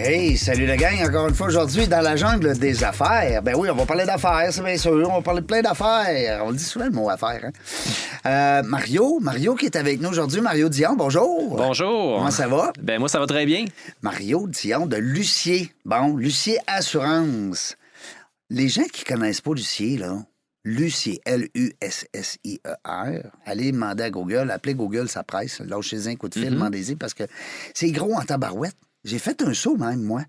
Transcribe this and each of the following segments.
Hey, salut la gang, encore une fois aujourd'hui dans la jungle des affaires. Ben oui, on va parler d'affaires, c'est bien sûr. On va parler de plein d'affaires. On dit souvent le mot affaires. Hein? Euh, Mario, Mario qui est avec nous aujourd'hui. Mario Dion, bonjour. Bonjour. Comment ça va? Ben moi, ça va très bien. Mario Dion de Lucier. Bon, Lucier Assurance. Les gens qui connaissent pas Lucier, là, Lucier, L-U-S-S-I-E-R. Allez demander à Google, appelez Google, ça presse. Lâchez un coup de fil, demandez-y parce que c'est gros en tabarouette. J'ai fait un saut même, moi.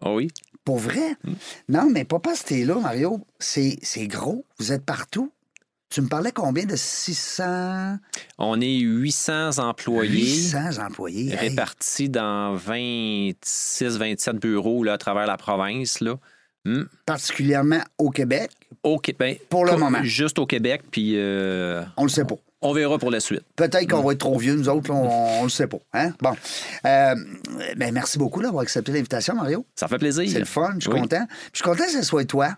Ah oui? Pour vrai? Non, mais pas parce que t'es là, Mario. C'est gros. Vous êtes partout. Tu me parlais combien de 600... On est 800 employés 800 employés. Hey. répartis dans 26-27 bureaux là, à travers la province. Là. Hmm. Particulièrement au Québec. Au Québec. Pour le moment. Juste au Québec, puis euh, On le sait pas. On verra pour la suite. Peut-être qu'on va être trop vieux, nous autres, là, on, on le sait pas. Hein? Bon. Euh, ben, merci beaucoup d'avoir accepté l'invitation, Mario. Ça fait plaisir. C'est le fun, je suis Oui. content. Puis Je suis content que ce soit toi.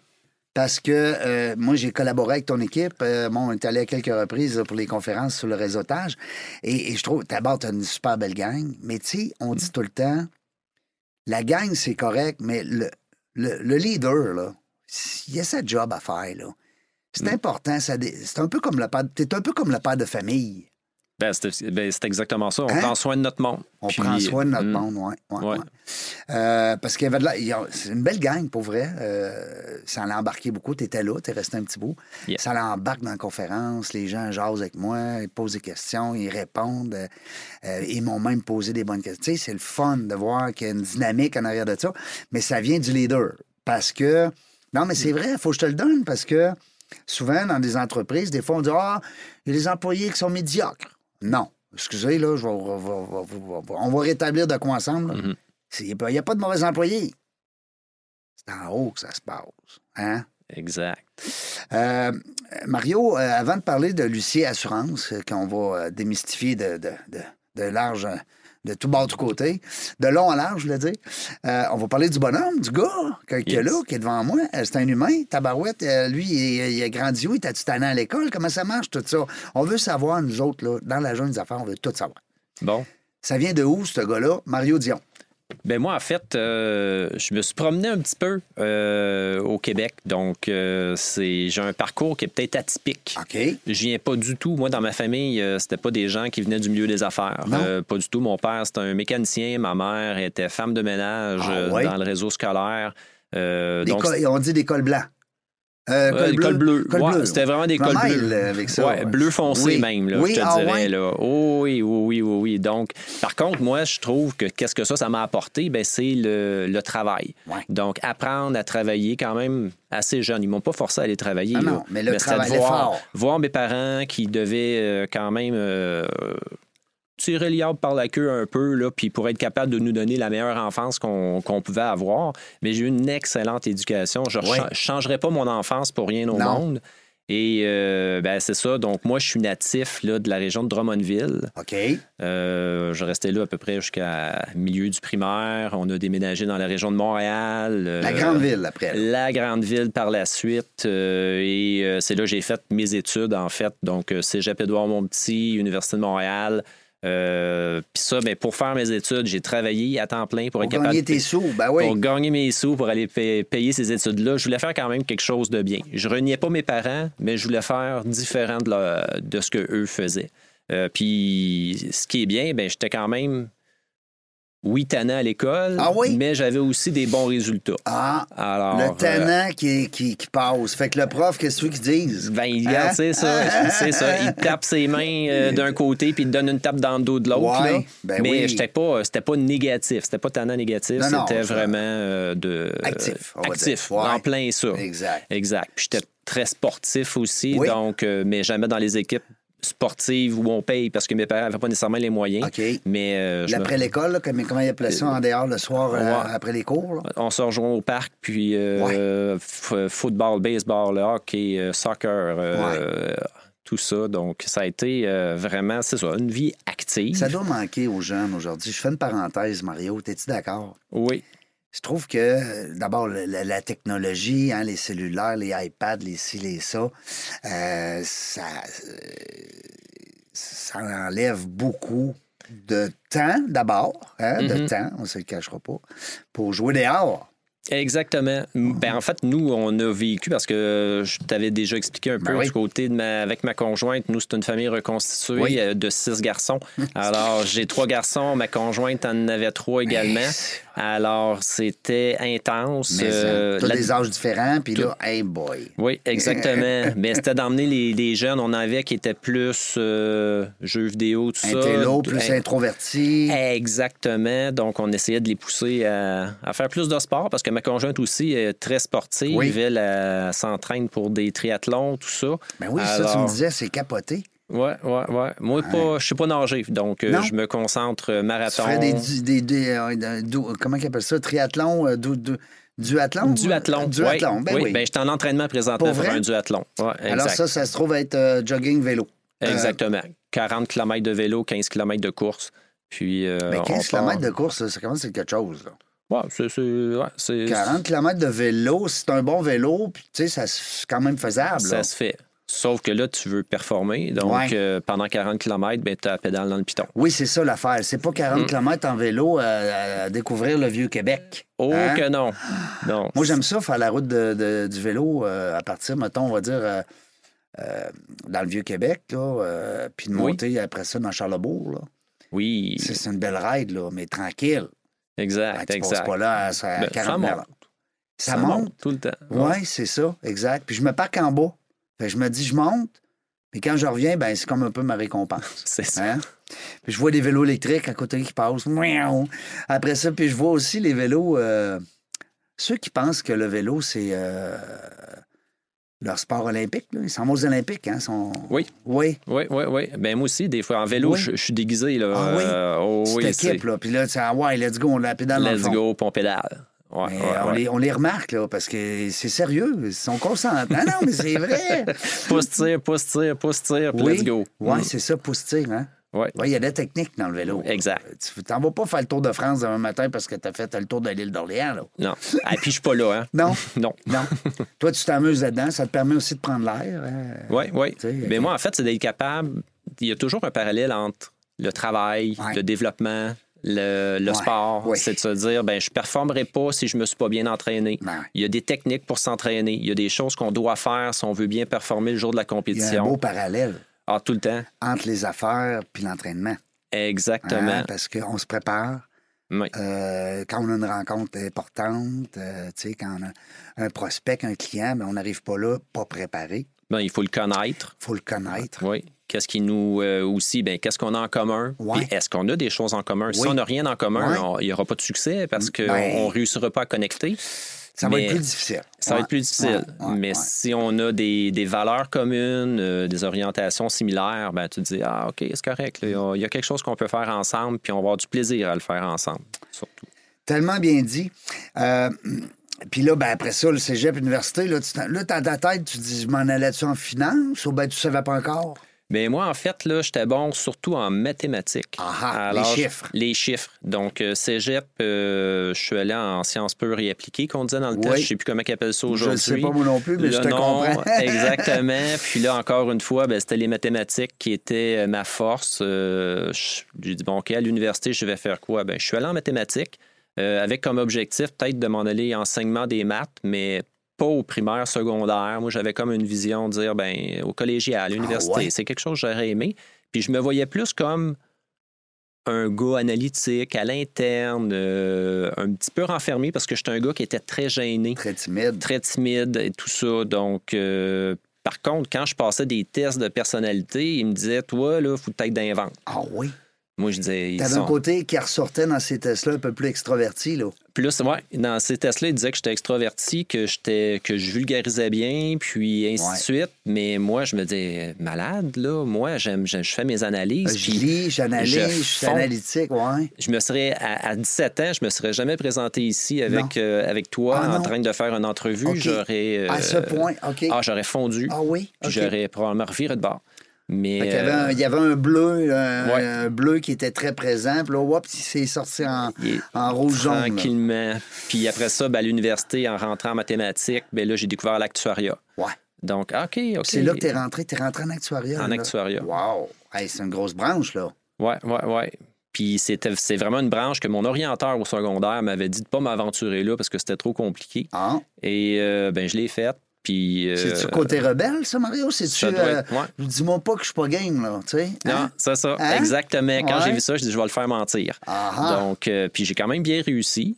Parce que euh, moi, j'ai collaboré avec ton équipe. Euh, bon, on est allé à quelques reprises là, pour les conférences sur le réseautage. Et, et je trouve, d'abord, tu as une super belle gang. Mais tu sais, on dit tout le temps, la gang, c'est correct, mais le, le, le leader, là, il y a sa job à faire, là. C'est important. ça dé- C'est un peu comme le père. T'es un peu comme le père de famille. Ben, c'est ben, c'est exactement ça. On Hein? prend soin de notre monde. On Puis, prend soin de notre hmm, monde, oui. Ouais, Ouais. ouais. Euh, parce qu'il y avait de la. C'est une belle gang, pour vrai. Euh, ça l'a embarqué beaucoup. Tu étais là, tu es resté un petit bout. Yeah. Ça l'embarque dans la conférence. Les gens jasent avec moi, ils posent des questions, ils répondent. euh, euh, ils m'ont même posé des bonnes questions. Tu sais, c'est le fun de voir qu'il y a une dynamique en arrière de ça. Mais ça vient du leader. Parce que. Non, mais c'est vrai, il faut que je te le donne parce que souvent, dans des entreprises, des fois, on dit Ah, il y a des employés qui sont médiocres. Non. Excusez, là, je vais- on va- rétablir de quoi ensemble. Mhm. C'est- Il n'y a pas de mauvais employés. C'est en haut que ça se passe. Hein? Exact. Euh, Mario, euh, avant de parler de Lucier Assurance, euh, qu'on va démystifier de, de, de, de large, de tout bord, tout côté, de long à large, je voulais dire, euh, on va parler du bonhomme, du gars qui est là, qui est devant moi. Euh, C'est un humain, Tabarouette. euh, lui, il, a grandi où? Il tanné à l'école? Comment ça marche, tout ça? On veut savoir, nous autres, là, dans la jeune des affaires, on veut tout savoir. Bon. Ça vient de où, ce gars-là? Mario Dion. Ben moi, en fait, euh, je me suis promené un petit peu euh, au Québec. Donc, euh, c'est j'ai un parcours qui est peut-être atypique. OK. Je viens pas du tout. Moi, dans ma famille, c'était pas des gens qui venaient du milieu des affaires. Non. Pas du tout. Mon père, c'était un mécanicien. Ma mère était femme de ménage Ah ouais? dans le réseau scolaire. Des donc, cols- on dit des cols blancs. Euh, Ouais. Cols Ouais, bleus. C'était vraiment des cols bleus. euh, avec ça. Ouais, bleu foncé Oui. même, là, Oui, je te ah dirais. Là. Oh, oui, oui, oui, oui, oui. Donc, par contre, moi, je trouve que qu'est-ce que ça, ça m'a apporté? Ben, c'est le, le travail. Donc, apprendre à travailler quand même assez jeune. Ils m'ont pas forcé à aller travailler. Ah non, mais le travail, de voir, voir mes parents qui devaient euh, quand même euh, tirer liable par la queue un peu, là, puis pour être capable de nous donner la meilleure enfance qu'on pouvait avoir. Mais j'ai eu une excellente éducation. Je ne Ouais. changerais pas mon enfance pour rien au Non. monde. Et euh, ben, c'est ça. Donc, moi, je suis natif là, de la région de Drummondville. OK. Euh, je restais là à peu près jusqu'à milieu du primaire. On a déménagé dans la région de Montréal. La Euh, grande ville, après. la grande ville par la suite. et c'est là que j'ai fait mes études, en fait. Donc, Cégep Édouard-Montpetit, Université de Montréal. Euh, Puis ça, ben, pour faire mes études, j'ai travaillé à temps plein pour Pour être capable gagner de- tes sous, ben oui. pour gagner mes sous, pour aller pa- payer ces études-là. Je voulais faire quand même quelque chose de bien. Je reniais pas mes parents, mais je voulais faire différent de, leur- de ce que eux faisaient. Euh, puis ce qui est bien, ben j'étais quand même oui tannant à l'école, Ah oui? mais j'avais aussi des bons résultats. Ah, Alors, le euh, tannant qui, qui, qui passe. Fait que le prof, qu'est-ce que tu veux qu'il dise? ben, il Hein? regarde, c'est ça, c'est ça. Il tape ses mains euh, d'un côté puis il te donne une tape dans le dos de l'autre. Ouais, ben Mais oui. j'étais pas, c'était pas négatif, c'était pas tannant négatif, c'était vraiment euh, de Actif, on va actif. Ouais. en plein ça. Exact. Exact. Puis j'étais très sportif aussi, Oui. donc mais jamais dans les équipes sportives où on paye parce que mes parents n'avaient pas nécessairement les moyens. OK. Mais euh, je me- L'après l'école, là, comme- comment il appelait ça en dehors le soir euh, après les cours? là? on se rejoint au parc, puis euh, f- football, baseball, hockey, soccer, tout ça. Donc, ça a été vraiment, c'est ça, une vie active. Ça doit manquer aux jeunes aujourd'hui. Je fais une parenthèse, Mario. Es-tu d'accord? Oui. Je trouve que, euh, d'abord, la, la technologie, hein, les cellulaires, les iPads, les ci, les ça, euh, ça, euh, ça enlève beaucoup de temps, d'abord, hein, de Mhm. temps, on ne se le cachera pas, pour jouer dehors. Exactement. Ben, en fait, nous, on a vécu parce que je t'avais déjà expliqué un peu Ben oui. du côté de ma, avec ma conjointe. Nous, c'est une famille reconstituée Oui. de six garçons. Alors, j'ai trois garçons, ma conjointe en avait trois également. Alors, c'était intense. Mais Euh, tu la- des âges différents, puis là, hey boy. Oui, exactement. Mais c'était d'emmener les, les jeunes. On avait qui étaient plus euh, jeux vidéo, tout ça. Intello, plus Eh, introverti. Exactement. Donc, on essayait de les pousser à, à faire plus de sport parce que ma conjointe aussi est très sportive. Oui. Elle, s'entraîne pour des triathlons, tout ça. Ben oui, ça, tu me Alors, disais, c'est capoté. Ouais, ouais, ouais. Moi, je sais pas nager. Donc, euh, je me concentre euh, Tu marathon. ferais des, des, des, euh, comment ils appellent ça? Triathlon? euh, du- du- duathlon? Duathlon. Duathlon, oui, ben oui. oui. Ben, j'étais en entraînement présentement Pour pour, un duathlon. Ouais, exact. Alors ça, ça se trouve être jogging vélo. Exactement. 40 km de vélo, 15 km de course. Puis, euh, Mais 15 on part- km de course, ça, commence à être quelque chose. là. Ouais, c'est. c'est- ouais, c'est- 40 km de vélo, c'est un bon vélo, puis tu sais, ça, c'est quand même faisable. Ça là. se fait. Sauf que là, tu veux performer. Donc, Ouais. euh, pendant 40 km, ben, tu as la pédale dans le piton. Oui, c'est ça l'affaire. C'est pas 40 Mm. km en vélo à, à découvrir le vieux Québec. Oh Hein? que non. Non. Moi, j'aime ça, faire la route de- de- du vélo euh, à partir, mettons, on va dire, euh, euh, dans le vieux Québec, là, euh, puis de Oui. monter après ça dans Charlebourg. Là. Oui, C'est une belle ride, là, mais tranquille. exact, Ben, tu exact. pas là à, à Ben, 40 ça monte. Ça, monte? tout le temps. Oui, c'est ça, exact. Puis je me parque en bas. Fait que je me dis, je monte. Puis quand je reviens, ben c'est comme un peu ma récompense. C'est ça. Hein? Puis je vois des vélos électriques à côté qui passent. Après ça, puis je vois aussi les vélos. euh, ceux qui pensent que le vélo, c'est euh, leur sport olympique. Là. Ils s'en vont aux Olympiques. Hein? Sont... Oui. Oui. Oui, oui, oui. Ben, moi aussi, des fois, en vélo, Oui. je, je suis déguisé. Là. Ah oui? Euh, oh, oui, c'est- là. Puis là, tu sais, ah ouais, let's go, on la pédale dans le Let's fond. go, on pédale. Ouais, Mais ouais, on, ouais. Les, on les remarque, là, parce que c'est sérieux. Ils sont consentants. Non, non, mais c'est vrai. Pouce tire, pouce tire, pouce tire, puis oui. let's go. Oui, Mm. c'est ça, pousse-tire, hein? Oui, il y a des techniques dans le vélo. Exact. Tu t'en vas pas faire le tour de France demain matin parce que tu as fait le tour de l'île d'Orléans, là. Non. Ah, puis je suis pas là, hein? Non, Non. non. Toi, tu t'amuses là-dedans. Ça te permet aussi de prendre l'air. hein. Oui, oui. Tu sais, Mais moi, en fait, c'est d'être capable. Il y a toujours un parallèle entre le travail, Ouais. le développement, le, le Ouais, sport. oui. C'est de se dire, ben, je ne performerai pas si je me suis pas bien entraîné. Ben, Il y a des techniques pour s'entraîner. Il y a des choses qu'on doit faire si on veut bien performer le jour de la il y a un compétition. beau parallèle Ah, tout le temps. entre les affaires puis l'entraînement. Exactement. hein, parce qu'on se prépare. Oui. Euh, quand on a une rencontre importante, euh, tu sais, quand on a un prospect, un client, mais on n'arrive pas là, pas préparé. Ben, il faut le connaître. Il faut le connaître. Oui. Qu'est-ce qui nous euh, aussi, ben, qu'est-ce qu'on a en commun? Ouais. Puis est-ce qu'on a des choses en commun? Si on n'a rien en commun, Ouais. il n'y aura pas de succès parce qu'on Ben. ne réussira pas à connecter. Ça va être plus difficile. Ça va être plus difficile. Mais si on a des, des valeurs communes, euh, des orientations similaires, ben, tu te dis, ah, OK, c'est correct. Il y a- quelque chose qu'on peut faire ensemble, puis on va avoir du plaisir à le faire ensemble, surtout. Tellement bien dit. Euh, puis là, ben, après ça, le cégep, l'université, là, tu là, dans ta tête, tu dis, je m'en allais-tu en finance? Ou ben tu savais pas encore? Mais moi, en fait, là, j'étais bon surtout en mathématiques. Ah ah, Alors, les chiffres. Les chiffres. Donc, euh, cégep, euh, je suis allé en sciences pures et appliquées, qu'on disait dans le Oui. test. Je ne sais plus comment ils appellent ça Je aujourd'hui. ne sais pas moi non plus, mais je Le te nom, comprends. exactement. Puis là, encore une fois, ben, c'était les mathématiques qui étaient euh, ma force. Euh, je- J'ai dit, bon, OK, à l'université, je vais faire quoi? Ben, je suis allé en mathématiques euh, avec comme objectif peut-être de m'en aller enseignement des maths, mais pas au primaire, secondaire. Moi, j'avais comme une vision de dire, ben, au collégial, à l'université, Ah ouais? c'est quelque chose que j'aurais aimé. Puis je me voyais plus comme un gars analytique, à l'interne, euh, un petit peu renfermé parce que j'étais un gars qui était très gêné Très timide. très timide et tout ça. Donc, euh, par contre, quand je passais des tests de personnalité, il me disait, toi, là, faut peut-être d'inventer. Ah oui? Moi, je disais, ils T'avais sont un côté qui ressortait dans ces tests-là un peu plus extroverti, là. Plus, ouais, dans ces tests-là, il disait que j'étais extraverti, que j'étais que je vulgarisais bien, puis ainsi Ouais. de suite. Mais moi, je me dis, malade, là, moi, j'aime, je je fais mes analyses. Je puis lis, j'analyse, je je suis analytique, ouais. Je me serais, à, à 17 ans, je me serais jamais présenté ici avec, euh, avec toi Ah, en non. train de faire une entrevue. J'aurais. euh, À ce point, OK. Ah, j'aurais fondu. Ah oui? Puis OK. j'aurais probablement reviré de bord. Mais. Fait qu'il y, avait un, euh, il y avait un bleu, un, Ouais. un bleu qui était très présent. Puis là, hop, il s'est sorti en, en rouge-jaune. là. Tranquillement. Puis après ça, ben, à l'université, en rentrant en mathématiques, ben, là, j'ai découvert l'actuariat. Ouais. Donc, OK, OK. C'est là que t'es rentré. T'es rentré en actuariat. En là. actuariat. Wow! Hey, c'est une grosse branche, là. Ouais, ouais, ouais. Puis c'est vraiment une branche que mon orienteur au secondaire m'avait dit de pas m'aventurer là parce que c'était trop compliqué. Ah. Et euh, ben, je l'ai faite. Puis. euh, C'est-tu côté rebelle, ça, Mario? C'est-tu. euh, ouais. Dis-moi pas que je suis pas game, là. Tu sais? Non, Hein? c'est ça. Hein? Exactement. Quand Ouais. j'ai vu ça, je dis je vais le faire mentir. Donc, euh, puis j'ai quand même bien réussi.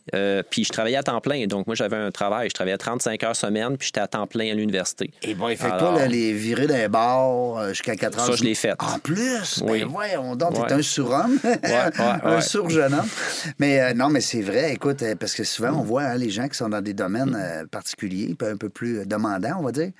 Puis je travaillais à temps plein. Donc, moi, j'avais un travail. Je travaillais 35 heures semaine, puis j'étais à temps plein à l'université. Et bon, il fait Alors- là, les virées d'un bar jusqu'à 4 heures. Ça, je l'ai fait. En plus? Oui. Ben voyons donc, t'es Ouais. un surhomme. ouais, un ouais. surjeune homme. Mais non, mais c'est vrai, écoute, parce que souvent, on voit hein, les gens qui sont dans des domaines particuliers, un peu plus euh, on va dire.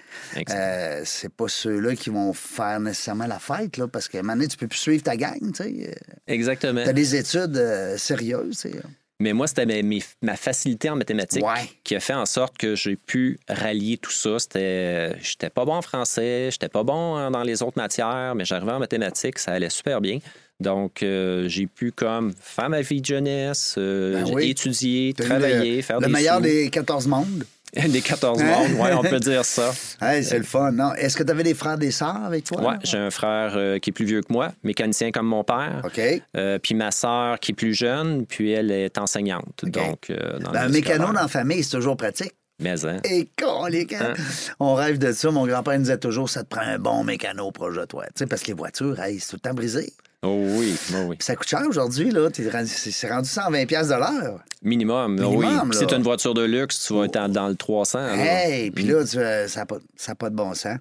Euh, c'est pas ceux-là qui vont faire nécessairement la fête, là, parce qu'à un moment donné, tu peux plus suivre ta gang, tu sais. Euh, Exactement. T'as des études euh, sérieuses, tu sais. Mais moi, c'était mes- ma facilité en mathématiques Ouais. qui a fait en sorte que j'ai pu rallier tout ça. C'était, j'étais pas bon en français, j'étais pas bon en- dans les autres matières, mais j'arrivais en mathématiques, ça allait super bien. Donc, euh, j'ai pu comme faire ma vie de jeunesse, euh, Ben oui. étudier, travailler, le, faire le des meilleur sous. des 14 mondes. Des 14 Hein? mondes. Ouais, on peut dire ça. Hey, c'est le fun, non? Est-ce que tu avais des frères des sœurs avec toi? Ouais, j'ai un frère euh, qui est plus vieux que moi, mécanicien comme mon père. OK. Euh, puis ma sœur qui est plus jeune, puis elle est enseignante. Donc, euh, dans Ben, un mécano dans la famille, c'est toujours pratique. Mais, hein. Et con, les gars, Hein? on rêve de ça. Mon grand-père nous disait toujours, ça te prend un bon mécano proche de toi. Tu sais, parce que les voitures, hey, c'est tout le temps brisé. Oh oui, oh oui. Puis ça coûte cher aujourd'hui, là. C'est rendu 120 pièces de l'heure. Minimum, Minimum, oui. là. Si tu une voiture de luxe, tu vas être dans, le 300. là. Hey, puis là, tu, euh, ça n'a pas de bon sens.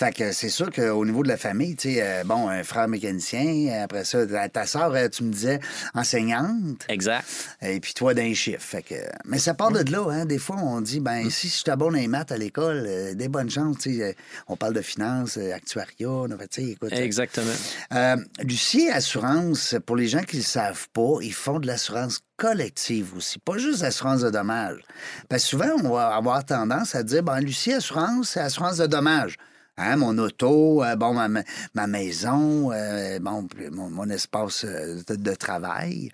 Mm. Fait que c'est sûr qu'au niveau de la famille, tu sais, euh, bon, un frère mécanicien, après ça, ta, ta soeur, tu me disais, enseignante, Exact. et puis toi, d'un chiffre. Fait que, mais ça part de là, hein. Des fois, on dit, Mm. ben, si je dans les maths à l'école, euh, des bonnes chances, tu sais. euh, On parle de finances, euh, actuariat, tu sais, écoute. Exactement. Euh, Lucie Assurance, pour les gens qui ne le savent pas, ils font de l'assurance collective aussi, pas juste l'assurance de dommages. Parce que souvent, on va avoir tendance à dire, ben, Lucie Assurance, c'est assurance de dommages. Hein, mon auto, euh, bon, ma, ma- ma maison, euh, bon, mon, mon espace euh, de, de travail,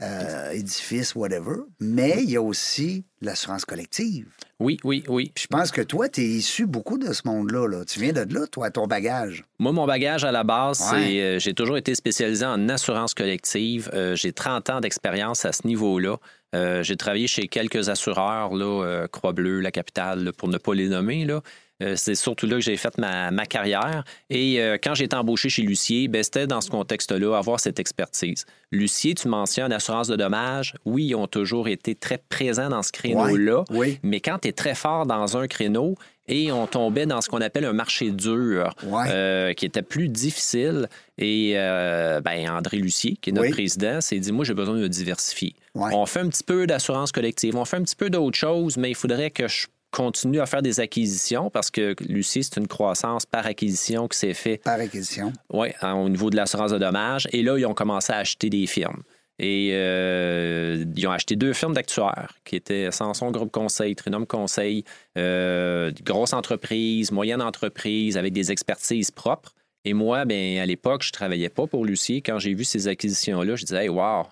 euh, édifice, whatever. Mais il y a aussi l'assurance collective. Oui, oui, oui. Puis je pense que toi, tu es issu beaucoup de ce monde-là. Là. Tu viens de là, toi, ton bagage. Moi, mon bagage à la base, Ouais. c'est euh, j'ai toujours été spécialisé en assurance collective. Euh, j'ai 30 ans d'expérience à ce niveau-là. Euh, j'ai travaillé chez quelques assureurs, là, Croix-Bleue, La Capitale, là, pour ne pas les nommer. Là. Euh, c'est surtout là que j'ai fait ma, ma carrière. Et euh, quand j'ai été embauché chez Lucier, ben, c'était dans ce contexte-là, avoir cette expertise. Lucier, tu mentionnes assurance de dommages. Oui, ils ont toujours été très présents dans ce créneau-là. Ouais, oui. Mais quand tu es très fort dans un créneau et on tombait dans ce qu'on appelle un marché dur, Ouais. euh, qui était plus difficile, et euh, ben, André Lucier, qui est notre Oui. président, s'est dit Moi, j'ai besoin de me diversifier. Ouais. On fait un petit peu d'assurance collective, on fait un petit peu d'autres choses, mais il faudrait que je continue à faire des acquisitions parce que Lucie, c'est une croissance par acquisition qui s'est fait Par acquisition. oui, au niveau de l'assurance de dommages. Et là, ils ont commencé à acheter des firmes. Et euh, ils ont acheté deux firmes d'actuaires qui étaient Sanson Groupe Conseil, Trinum Conseil, euh, grosse entreprise, moyenne entreprise avec des expertises propres. Et moi, ben, à l'époque, je travaillais pas pour Lucie. Quand j'ai vu ces acquisitions-là, je disais, hey, wow,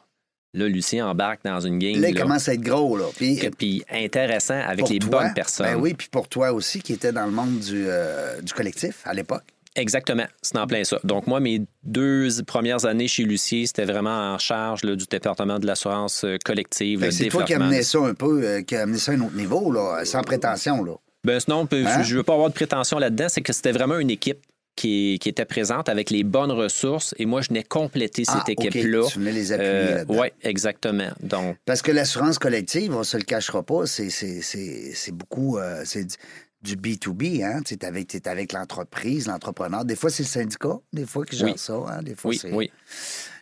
là, Lucie embarque dans une game. Là, il là, commence à être gros, là. Puis, intéressant avec les toi, bonnes personnes. Ben oui, puis pour toi aussi, qui était dans le monde du, euh, du collectif à l'époque. Exactement, c'est en plein ça. Donc, moi, mes deux premières années chez Lucier, c'était vraiment en charge là, du département de l'assurance euh, collective, que C'est toi qui amenais ça un peu, euh, qui amené ça à un autre niveau, là, sans prétention, là. Ben, sinon, Hein? je ne veux pas avoir de prétention là-dedans, c'est que c'était vraiment une équipe qui, qui était présente avec les bonnes ressources et moi, je venais compléter cette Ah, équipe-là. Tu venais les appuyer là-dedans. oui, exactement. Donc, Parce que l'assurance collective, on se le cachera pas, c'est, c'est, c'est, c'est beaucoup, euh, c'est du, du B2B, hein? Tu es avec, avec l'entreprise, l'entrepreneur. Des fois, c'est le syndicat, des fois qui gère Oui. ça, hein? Des fois, oui, c'est... oui.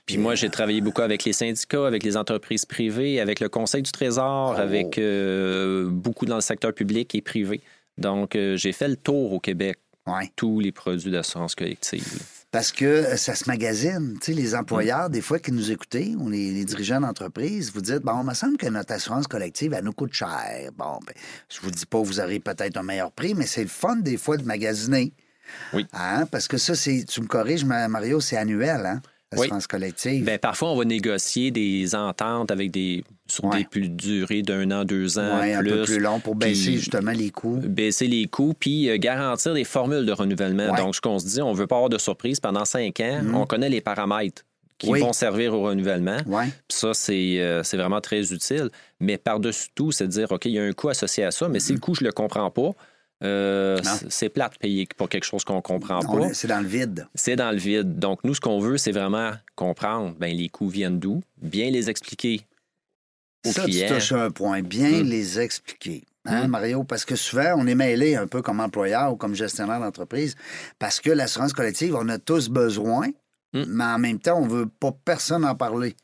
Puis moi, j'ai travaillé beaucoup avec les syndicats, avec les entreprises privées, avec le Conseil du Trésor, Oh. avec euh, beaucoup dans le secteur public et privé. Donc, euh, j'ai fait le tour au Québec, Ouais. tous les produits d'assurance collective. là. Parce que euh, ça se. Tu sais, les employeurs, des fois, qui nous écoutez, ou les, les dirigeants d'entreprise, vous dites, bon, il me semble que notre assurance collective, elle nous coûte cher. Bon, ben, je vous dis pas, vous aurez peut-être un meilleur prix, mais c'est le fun, des fois, de magasiner. Oui. Hein? Parce que ça, c'est, tu me corriges, Ma- Mario, c'est annuel, hein? Oui. L'assurance collective. Ben, parfois, on va négocier des ententes avec des sur Ouais. des plus durées d'un an, deux ans, un plus, peu plus long pour baisser puis justement les coûts. baisser les coûts, puis euh, garantir des formules de renouvellement. Ouais. Donc, ce qu'on se dit, on veut pas avoir de surprise pendant cinq ans. On connaît les paramètres qui Oui. vont servir au renouvellement. Ouais. Puis ça, c'est euh, c'est vraiment très utile. Mais par-dessus tout, c'est de dire, OK, il y a un coût associé à ça, mais si le coût, je le comprends pas, euh, c'est plate de payer pour quelque chose qu'on comprend pas. est- c'est dans le vide. C'est dans le vide. Donc, nous, ce qu'on veut, c'est vraiment comprendre ben, les coûts viennent d'où, bien les expliquer aux Ça, tu clients. touches un point. Bien Mm. les expliquer. Hein, Mm. Mario? Parce que souvent, on est mêlé un peu comme employeur ou comme gestionnaire d'entreprise parce que l'assurance collective, on a tous besoin, Mm. mais en même temps, on veut pas personne en parler.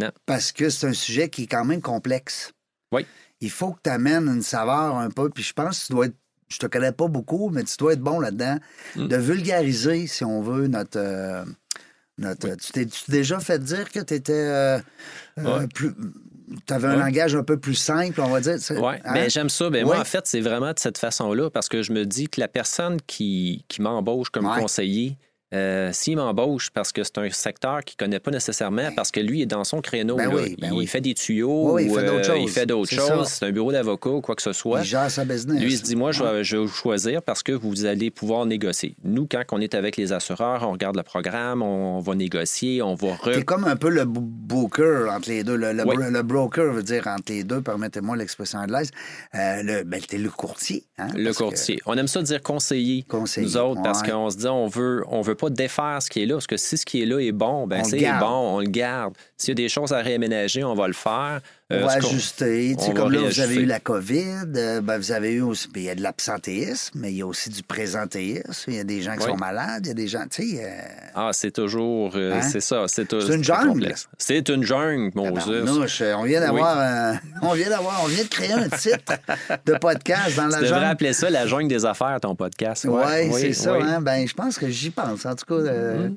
Non. Parce que c'est un sujet qui est quand même complexe. Oui. Il faut que tu amènes une saveur un peu, puis je pense que tu dois être. Je te connais pas beaucoup, mais tu dois être bon là-dedans, Mm. de vulgariser, si on veut, notre. euh, notre tu t'es tu t'es déjà fait dire que tu étais Ouais. plus. Tu avais un langage un peu plus simple, on va dire. Oui, hein? ben, j'aime ça. Ben, Ouais. Moi, en fait, c'est vraiment de cette façon-là parce que je me dis que la personne qui, qui m'embauche comme conseiller, euh, s'il m'embauche parce que c'est un secteur qu'il ne connaît pas nécessairement, parce que lui est dans son créneau, Ben là. oui, ben il oui. fait des tuyaux, Oui, il fait d'autres euh, choses. C'est c'est un bureau d'avocat ou quoi que ce soit. Il gère sa business. Lui, il se dit, moi, je vais, je vais choisir parce que vous allez pouvoir négocier. Nous, quand on est avec les assureurs, on regarde le programme, on va négocier, on va... re- T'es comme un peu le b- booker entre les deux. Le, le Oui. bro- le broker veut dire entre les deux, permettez-moi l'expression anglaise. Euh, le, ben, t'es le courtier. hein, Le que- courtier. On aime ça dire conseiller, Conseiller, nous autres, parce qu'on se dit on veut, on veut pas défaire ce qui est là, parce que si ce qui est là est bon, ben c'est bon, on le garde. S'il y a des choses à réaménager, on va le faire. On Euh, va ce qu'on- ajuster. Tu sais, on comme va là, vous avez eu la COVID, euh, ben, vous avez eu aussi. puis Il y a de l'absentéisme, mais il y a aussi du présentéisme. Il y a des gens qui Oui. sont malades, il y a des gens. Tu sais. euh, Ah, c'est toujours, euh, Hein? c'est ça, c'est C'est une jungle. C'est une jungle, mon Dieu. on vient d'avoir. on vient d'avoir. On vient de créer un titre de podcast dans la Tu devrais jungle. appeler ça la jungle des affaires, ton podcast. Oui, Ouais, c'est oui, ça. oui. Mm-hmm. Hein? Ben, je pense que j'y pense, en tout cas. euh,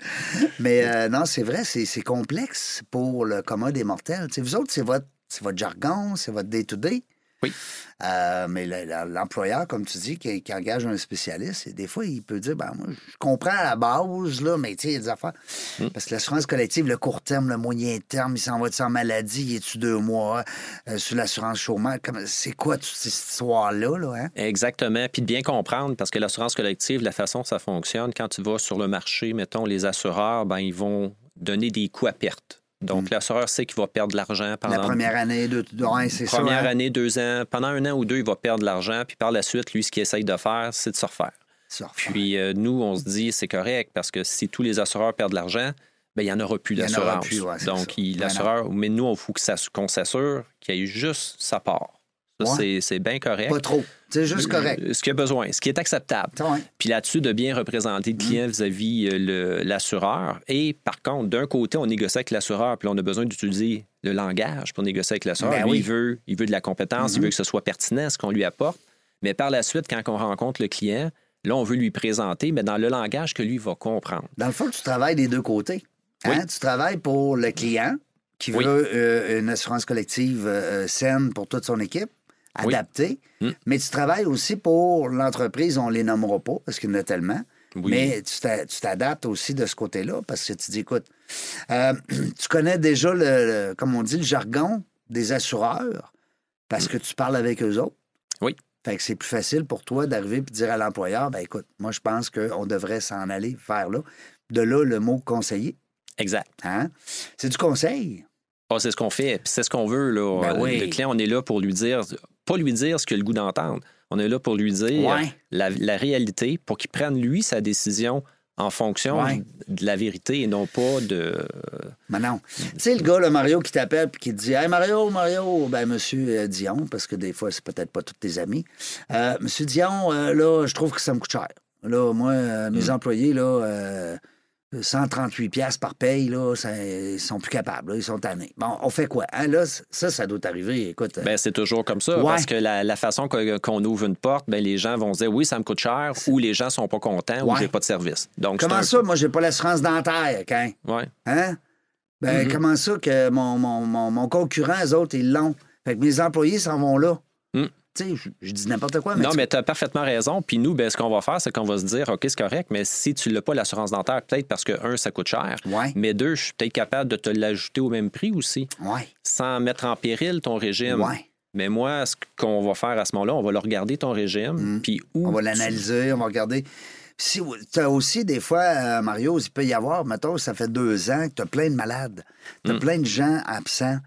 Mais non, c'est vrai, c'est c'est complexe pour le commun des mortels. Tu sais, vous autres, c'est votre, c'est votre jargon, c'est votre day-to-day. Oui. Euh, mais le- le- l'employeur, comme tu dis, qui, qui engage un spécialiste, et des fois, il peut dire ben, moi, je comprends à la base, là, mais tu sais, il y a des affaires. Mm. Parce que l'assurance collective, le court terme, le moyen terme, il s'en va-tu en maladie, il est-tu deux mois euh, sur l'assurance chômage? Comme- C'est quoi toute cette histoire-là, là, hein? Exactement. Puis de bien comprendre, parce que l'assurance collective, la façon que ça fonctionne, quand tu vas sur le marché, mettons, les assureurs, ben, ils vont donner des coûts à perte. Donc, l'assureur sait qu'il va perdre de l'argent pendant Mm. La première année, deux, ouais, c'est ça. première hein? année, deux ans. Pendant un an ou deux, il va perdre de l'argent. Puis par la suite, lui, ce qu'il essaye de faire, c'est de se refaire. Puis euh, nous, on se dit, c'est correct, parce que si tous les assureurs perdent de l'argent, ben, il n'y en aura plus Il y en aura d'assurance. plus, ouais, Donc, l'assureur, mais nous, il faut qu'on s'assure qu'il y ait juste sa part. Ouais. c'est- bien correct. Pas trop. C'est juste correct. Euh, Ce qu'il y a besoin, ce qui est acceptable. Ouais. Puis là-dessus, de bien représenter le Mm. client vis-à-vis euh, le- l'assureur. Et par contre, d'un côté, on négocie avec l'assureur, puis on a besoin d'utiliser le langage pour négocier avec l'assureur. Ben oui. il, veut, il veut de la compétence, Mm-hmm. il veut que ce soit pertinent, ce qu'on lui apporte. Mais par la suite, quand on rencontre le client, là, on veut lui présenter, mais dans le langage que lui va comprendre. Dans le fond, tu travailles des deux côtés. Hein? Oui. Tu travailles pour le client qui Oui. veut euh, une assurance collective euh, saine pour toute son équipe, Oui. adaptée. Mm. Mais tu travailles aussi pour l'entreprise, on les nommera pas parce qu'il y en a tellement. Oui. Mais tu t'a- tu t'adaptes aussi de ce côté-là parce que tu dis, écoute, euh, tu connais déjà, le, le- comme on dit, le jargon des assureurs parce que tu parles avec eux autres. Oui. Fait que c'est plus facile pour toi d'arriver et de dire à l'employeur, ben écoute, moi je pense qu'on devrait s'en aller vers là. De là le mot conseiller. Exact. Hein? C'est du conseil. Ah, c'est ce qu'on fait, c'est ce qu'on veut. Là. Ben oui. Le client, on est là pour lui dire, pas lui dire ce qu'il a le goût d'entendre. On est là pour lui dire Ouais. la, la réalité, pour qu'il prenne, lui, sa décision en fonction Ouais. de la vérité et non pas de. Mais non. Tu sais, le gars, le Mario, qui t'appelle et qui te dit Hey Mario, Mario, ben monsieur euh, Dion, parce que des fois, c'est peut-être pas tous tes amis. Euh, monsieur Dion, euh, là, je trouve que ça me coûte cher. Là, moi, euh, mes employés, là, euh, 138 pièces par paye, là, ça- ils sont plus capables, là, ils sont tannés. Bon, on fait quoi? Hein, là, ça, ça doit arriver. Écoute, euh, Ben, c'est toujours comme ça. Ouais. Parce que la, la façon qu'on ouvre une porte, ben, les gens vont dire oui, ça me coûte cher, ou les gens sont pas contents, ou Ouais. j'ai pas de service. Donc, comment un- ça, moi, j'ai pas l'assurance dentaire, quand? Ouais. Hein? Ben, Mhm. comment ça que mon, mon, mon, mon concurrent, eux autres, ils l'ont? Fait que mes employés s'en vont là. Mm. Tu sais, je, dis n'importe quoi, mais. non, tu- mais tu as parfaitement raison. Puis nous, ben, ce qu'on va faire, c'est qu'on va se dire, OK, c'est correct, mais si tu l'as pas, l'assurance dentaire, peut-être parce que, un, ça coûte cher, Ouais. mais deux, je suis peut-être capable de te l'ajouter au même prix aussi, Ouais. sans mettre en péril ton régime. Ouais. Mais moi, ce qu'on va faire à ce moment-là, on va le regarder ton régime, puis où Mm. On va tu- l'analyser, on va regarder. Si, tu as aussi des fois, euh, Mario, il peut y avoir, mettons, ça fait deux ans que tu as plein de malades. Tu as Mm. plein de gens absents.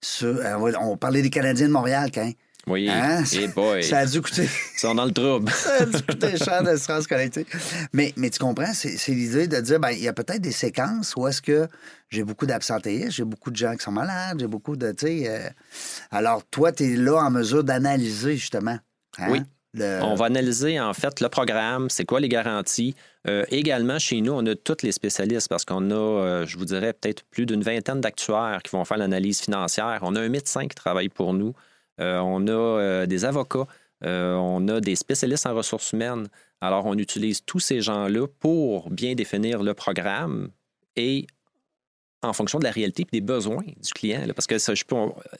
Sur, euh, on parlait des Canadiens de Montréal, quand. Oui, Hein? boy, Ça a dû coûter. ils sont dans le trouble. Ça a dû coûter cher d'assurance collective. Mais, mais tu comprends, c'est l'idée de dire, ben, il y a peut-être des séquences où est-ce que j'ai beaucoup d'absentéistes, j'ai beaucoup de gens qui sont malades, j'ai beaucoup de, euh, Alors, toi, tu es là en mesure d'analyser, justement. hein, Oui. le- On va analyser en fait le programme, c'est quoi les garanties. Euh, également, chez nous, on a tous les spécialistes parce qu'on a, euh, je vous dirais, peut-être plus d'une vingtaine d'actuaires qui vont faire l'analyse financière. On a un médecin qui travaille pour nous. Euh, on a euh, des avocats. Euh, on a des spécialistes en ressources humaines. Alors, on utilise tous ces gens-là pour bien définir le programme et en fonction de la réalité et des besoins du client. parce que ça, je peux,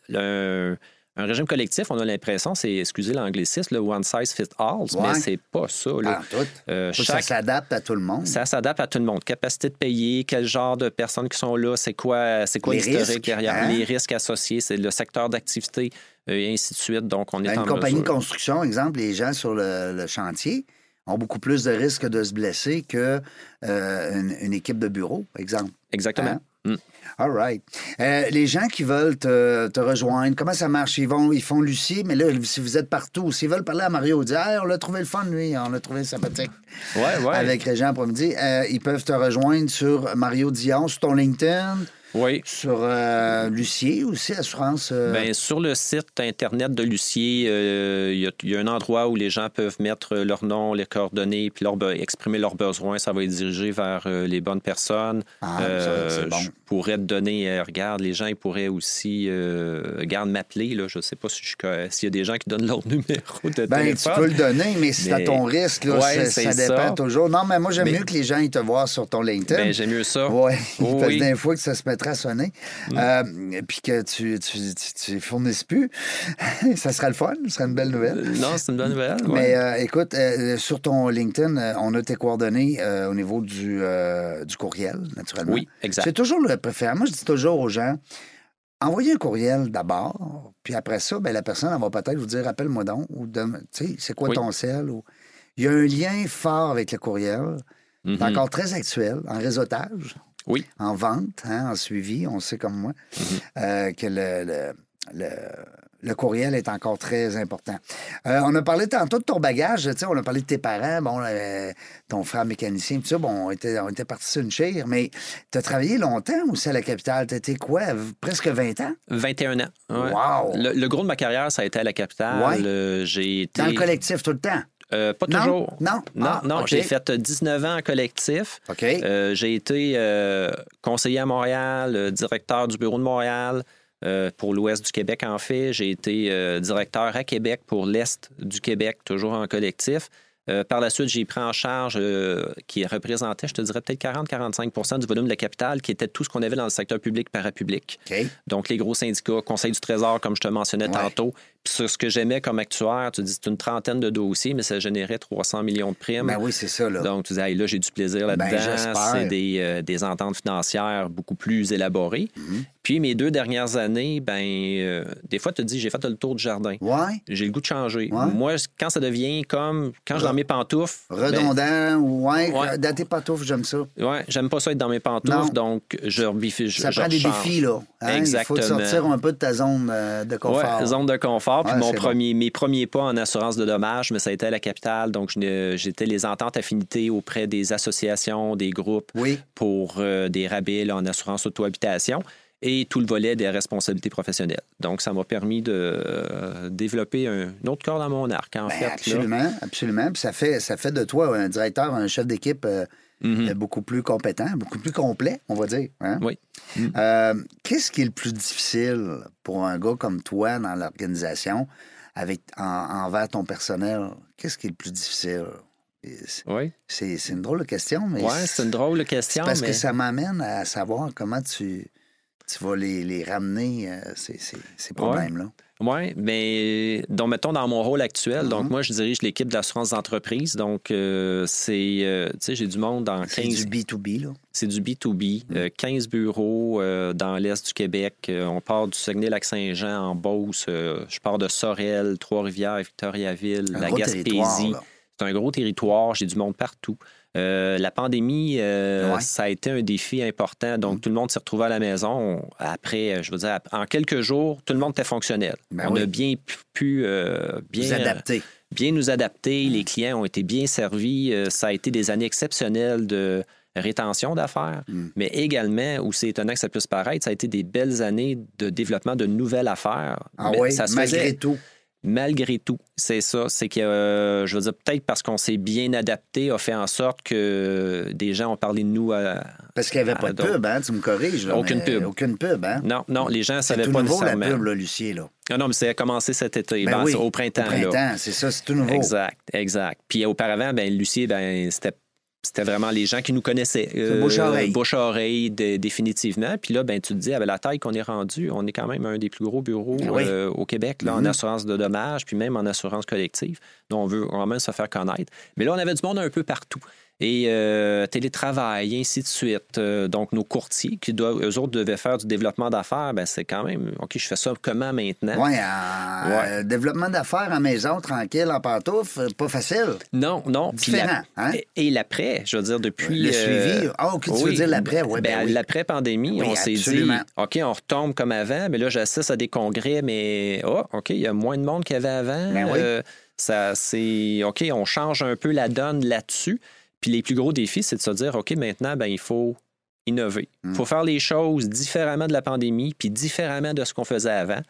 le- un régime collectif, on a l'impression, c'est, excusez l'anglicisme, le one size fits all, Ouais. mais c'est pas ça. là. Tout. Euh, Faut que Ça chaque- s'adapte à tout le monde. ça s'adapte à tout le monde. Capacité de payer, quel genre de personnes qui sont là, c'est quoi, c'est quoi l'historique derrière, hein? les risques associés, c'est le secteur d'activité euh, et ainsi de suite. Donc, on est Une en compagnie de construction, exemple, les gens sur le, le chantier ont beaucoup plus de risques de se blesser que euh, une, une équipe de bureau, exemple. Exactement. Hein? Mm. All right. Euh, les gens qui veulent te, te rejoindre, comment ça marche? Ils, vont, ils font Lucie, mais là, si vous êtes partout, s'ils veulent parler à Mario, dire Hey, on l'a trouvé le fun, lui, on l'a trouvé sympathique Ouais, ouais. avec Régent après-midi, euh, ils peuvent te rejoindre sur Mario Dion, sur ton LinkedIn, Oui. sur euh, Lucier aussi, Assurance. euh, Ben, sur le site Internet de Lucier, euh, il y a- il y, a un endroit où les gens peuvent mettre leur nom, les coordonnées, puis leur be- exprimer leurs besoins. Ça va les diriger vers euh, les bonnes personnes. Ah, ça, c'est bon. Je pourrais te donner, euh, regarde, les gens ils pourraient aussi, euh, regarde, m'appeler. là. Je ne sais pas si je suis co- s'il y a des gens qui donnent leur numéro de Ben, téléphone. tu peux le donner, mais c'est à ton risque. Là, Ouais, ça, dépend ça. toujours. Non, mais moi, j'aime Mais- mieux que les gens ils te voient sur ton LinkedIn. Ben, J'aime mieux ça. Oui, Oh, parce oui. que des fois que ça se à sonner. Euh, puis que tu, tu, tu, tu fournisses plus. ça sera le fun, ce sera une belle nouvelle. Euh, Non, c'est une bonne nouvelle. ouais. Mais euh, écoute, euh, sur ton LinkedIn, on a tes coordonnées au niveau du, du courriel, naturellement. Oui, exact. C'est toujours le préféré. Moi, je dis toujours aux gens, envoyez un courriel d'abord, puis après ça, ben, la personne elle va peut-être vous dire appelle-moi donc, ou donne- tu sais, c'est quoi Oui. ton sel. Ou... Il y a un lien fort avec le courriel. C'est Mhm. encore très actuel, en réseautage, Oui. en vente, hein, en suivi. On sait comme moi Mhm. euh, que le, le- le- le courriel est encore très important. Euh, on a parlé tantôt de ton bagage, on a parlé de tes parents, bon, euh, ton frère mécanicien, tout ça, bon, on était, on était partis sur une chire, mais tu as travaillé longtemps aussi à la capitale. Tu étais quoi, presque 20 ans? 21 ans. ouais. Wow! Le, le gros de ma carrière, ça a été à la capitale. Ouais. Euh, J'ai été. Dans le collectif tout le temps? Euh, pas Non? toujours. Non? Non, Ah, non. J'ai fait 19 ans en collectif. OK. Euh, j'ai été euh, conseiller à Montréal, euh, directeur du bureau de Montréal euh, pour l'ouest du Québec, en fait. J'ai été euh, directeur à Québec pour l'est du Québec, toujours en collectif. Euh, par la suite, j'ai pris en charge, euh, qui représentait, je te dirais, peut-être 40-45% du volume de la capitale, qui était tout ce qu'on avait dans le secteur public parapublic. OK. Donc, les gros syndicats, Conseil du Trésor, comme je te mentionnais Ouais. tantôt. Puis, sur ce que j'aimais comme actuaire, tu dis, c'est une trentaine de dossiers, mais ça générait 300 millions de primes. Ben oui, c'est ça, là. Donc, tu dis, Hey, là, j'ai du plaisir Ben, là-dedans. c'est des, euh, des ententes financières beaucoup plus élaborées. Mhm. Puis, mes deux dernières années, ben, euh, des fois, tu te dis, j'ai fait le tour du jardin. Ouais. J'ai le goût de changer. Ouais. Moi, quand ça devient comme quand je suis dans mes pantoufles. ben, Redondant, ouais. Ouais. Dans tes pantoufles, j'aime ça. ouais, j'aime pas ça être dans mes pantoufles, Non. donc je rebiffe. Ça je prend des défis, là. hein? Il faut Exactement. sortir un peu de ta zone euh, de confort. Ouais, zone de confort. Puis mon premier, mes premiers pas en assurance de dommages, mais ça a été à la capitale. Donc, j'étais les ententes affinités auprès des associations, des groupes Oui. pour euh, des rabais là, en assurance auto-habitation et tout le volet des responsabilités professionnelles. Donc, ça m'a permis de euh, développer un, autre corde dans mon arc, en Ben, fait. là. absolument, absolument. Puis ça fait, ça fait de toi un directeur, un chef d'équipe euh, Mhm. euh, beaucoup plus compétent, beaucoup plus complet, on va dire. hein? Oui. Euh, Qu'est-ce qui est le plus difficile pour un gars comme toi dans l'organisation avec en- envers ton personnel? Qu'est-ce qui est le plus difficile? Oui. C'est une drôle de question, mais Ouais, c'est une drôle de question. parce mais... que ça m'amène à savoir comment tu, tu vas les, les ramener, euh, ces, ces- ces problèmes-là. Oui, mais donc, mettons dans mon rôle actuel, donc Mhm. moi, je dirige l'équipe d'assurance d'entreprise. Donc, euh, c'est, euh, tu sais, j'ai du monde dans C'est 15... du B2B, là. C'est du B2B. Mm. euh, 15 bureaux euh, dans l'est du Québec. On part du Saguenay-Lac-Saint-Jean en Beauce. je pars de Sorel, Trois-Rivières, Victoriaville, Un la Gaspésie. C'est un gros territoire. J'ai du monde partout. Euh, la pandémie, euh, Ouais. ça a été un défi important. Donc, Mm. tout le monde s'est retrouvé à la maison. On- après, euh, je veux dire, en quelques jours, tout le monde était fonctionnel. Ben on oui. a bien pu, Vous bien, adapter. bien nous adapter. Les clients ont été bien servis. Ça a été des années exceptionnelles de rétention d'affaires, Mm. mais également, où c'est étonnant que ça puisse paraître, ça a été des belles années de développement de nouvelles affaires. Ah Mais oui, ça se malgré faisait tout. Malgré tout. C'est ça. C'est que, euh, je veux dire, peut-être parce qu'on s'est bien adapté, a fait en sorte que des gens ont parlé de nous à... Parce qu'il n'y avait pas de pub, hein, tu me corriges. Là, Aucune pub. Aucune pub, hein? Non, non, les gens ne savaient tout pas nouveau, la nécessairement. pub, là, Lucier, là. Ah non, mais c'est commencé cet été, Ben ben, oui, au printemps. Au printemps, c'est ça, c'est tout nouveau. Exact, exact. Puis auparavant, ben Lucie, ben c'était c'était vraiment les gens qui nous connaissaient. Euh, bouche à oreille. Bouche à oreille, dé- définitivement. Puis là, ben tu te dis, avec la taille qu'on est rendu, on est quand même un des plus gros bureaux oui. euh, au Québec, là, en Mhm. assurance de dommages, puis même en assurance collective. Donc, on veut vraiment se faire connaître. Mais là, on avait du monde un peu partout. Et euh, télétravail, et ainsi de suite. Euh, donc, nos courtiers, qui doivent, eux autres devaient faire du développement d'affaires, ben c'est quand même, OK, je fais ça comment maintenant? Oui, en euh, développement d'affaires à maison, tranquille, en pantoufle, pas facile. Non, non. La- Différent, hein? Et, l'après, je veux dire, depuis. Le suivi. Ah, OK, tu veux dire l'après, oui, ben oui. L'après-pandémie, Oui, on s'est dit. OK, on retombe comme avant, mais là, j'assiste à des congrès, mais, oh, OK, il y a moins de monde qu'il y avait avant. Ben oui. Euh, ça, c'est, OK, on change un peu la donne là-dessus. Puis les plus gros défis, c'est de se dire, OK, maintenant, ben, il faut innover. Il Mm. faut faire les choses différemment de la pandémie, puis différemment de ce qu'on faisait avant.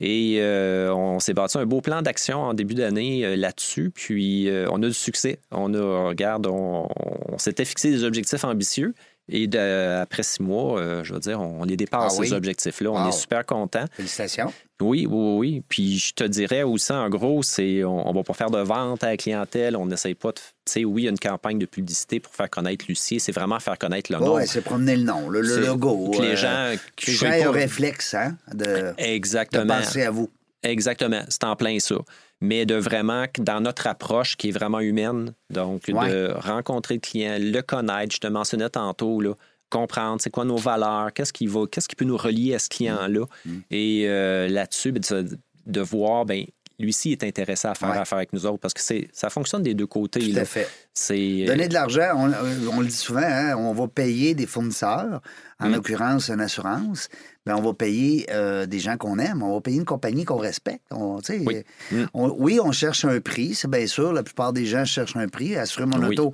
Et euh, on s'est bâti un beau plan d'action en début d'année euh, là-dessus. Puis euh, on a du succès. On a, regarde, on, on s'était fixé des objectifs ambitieux. Et de- après six mois, euh, je veux dire, on les dépasse, Ah oui? ces objectifs-là. On est super contents. Félicitations. Oui, oui, oui. Puis je te dirais aussi, en gros, c'est on, on va pas faire de vente à la clientèle. On n'essaye pas de. Tu sais, oui, il y a une campagne de publicité pour faire connaître Lucie. C'est vraiment faire connaître le nom. Oui, c'est promener le nom, le, logo. que les euh, gens. que je les sais gens aient pas- un réflexe, hein, de, de Exactement. penser à vous. Exactement, c'est en plein ça. Mais de vraiment, dans notre approche qui est vraiment humaine, donc Ouais. de rencontrer le client, le connaître, je te mentionnais tantôt, là, comprendre c'est quoi nos valeurs, qu'est-ce qui va, qu'est-ce qui peut nous relier à ce client-là. Mm. Et euh, là-dessus, ben, de, de voir, ben lui-ci est intéressé à faire Ouais. affaire avec nous autres parce que c'est, ça fonctionne des deux côtés. Tout là. à fait. C'est, Donner de l'argent, on, on le dit souvent, hein, on va payer des fournisseurs, en Mm. l'occurrence une assurance, mais on va payer euh, des gens qu'on aime, on va payer une compagnie qu'on respecte. On, Oui. Mm. on- oui, on cherche un prix, c'est bien sûr, la plupart des gens cherchent un prix. Assurer mon Oui. auto,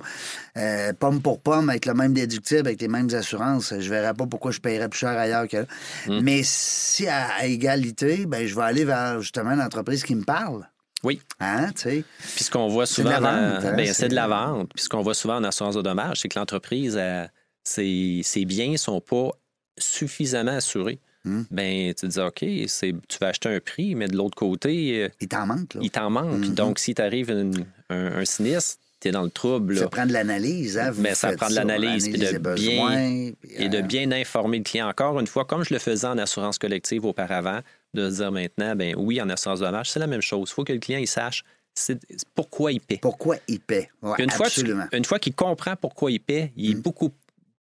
euh, pomme pour pomme, avec le même déductible, avec les mêmes assurances, je verrais pas pourquoi je paierais plus cher ailleurs que là. Mm. Mais si à, à égalité, ben, je vais aller vers justement une entreprise qui me parle. Oui. Hein? Puis ce qu'on voit C'est de souvent, la vente, hein, ben, c'est- c'est de la vente. Puis ce qu'on voit souvent en assurance de dommages, c'est que l'entreprise, elle, ses, ses biens ne sont pas suffisamment assurés. Hmm. Ben, tu te dis, OK, c'est, tu vas acheter un prix, mais de l'autre côté, euh, Il t'en manque, là. il t'en manque. Mhm. Donc, si t'arrive une- un, un sinistre, tu es dans le trouble. Ça là. prend de l'analyse, hein? vous Mais ça faites prend de l'analyse, puis de bien- Et de bien informer le client. Encore une fois, comme je le faisais en assurance collective auparavant, de se dire maintenant, ben oui, en assurance de dommages, c'est la même chose. Il faut que le client il sache c'est- pourquoi il paie. Pourquoi il paie? Ouais, une, fois absolument. une fois qu'il comprend pourquoi il paie, il est Mm. beaucoup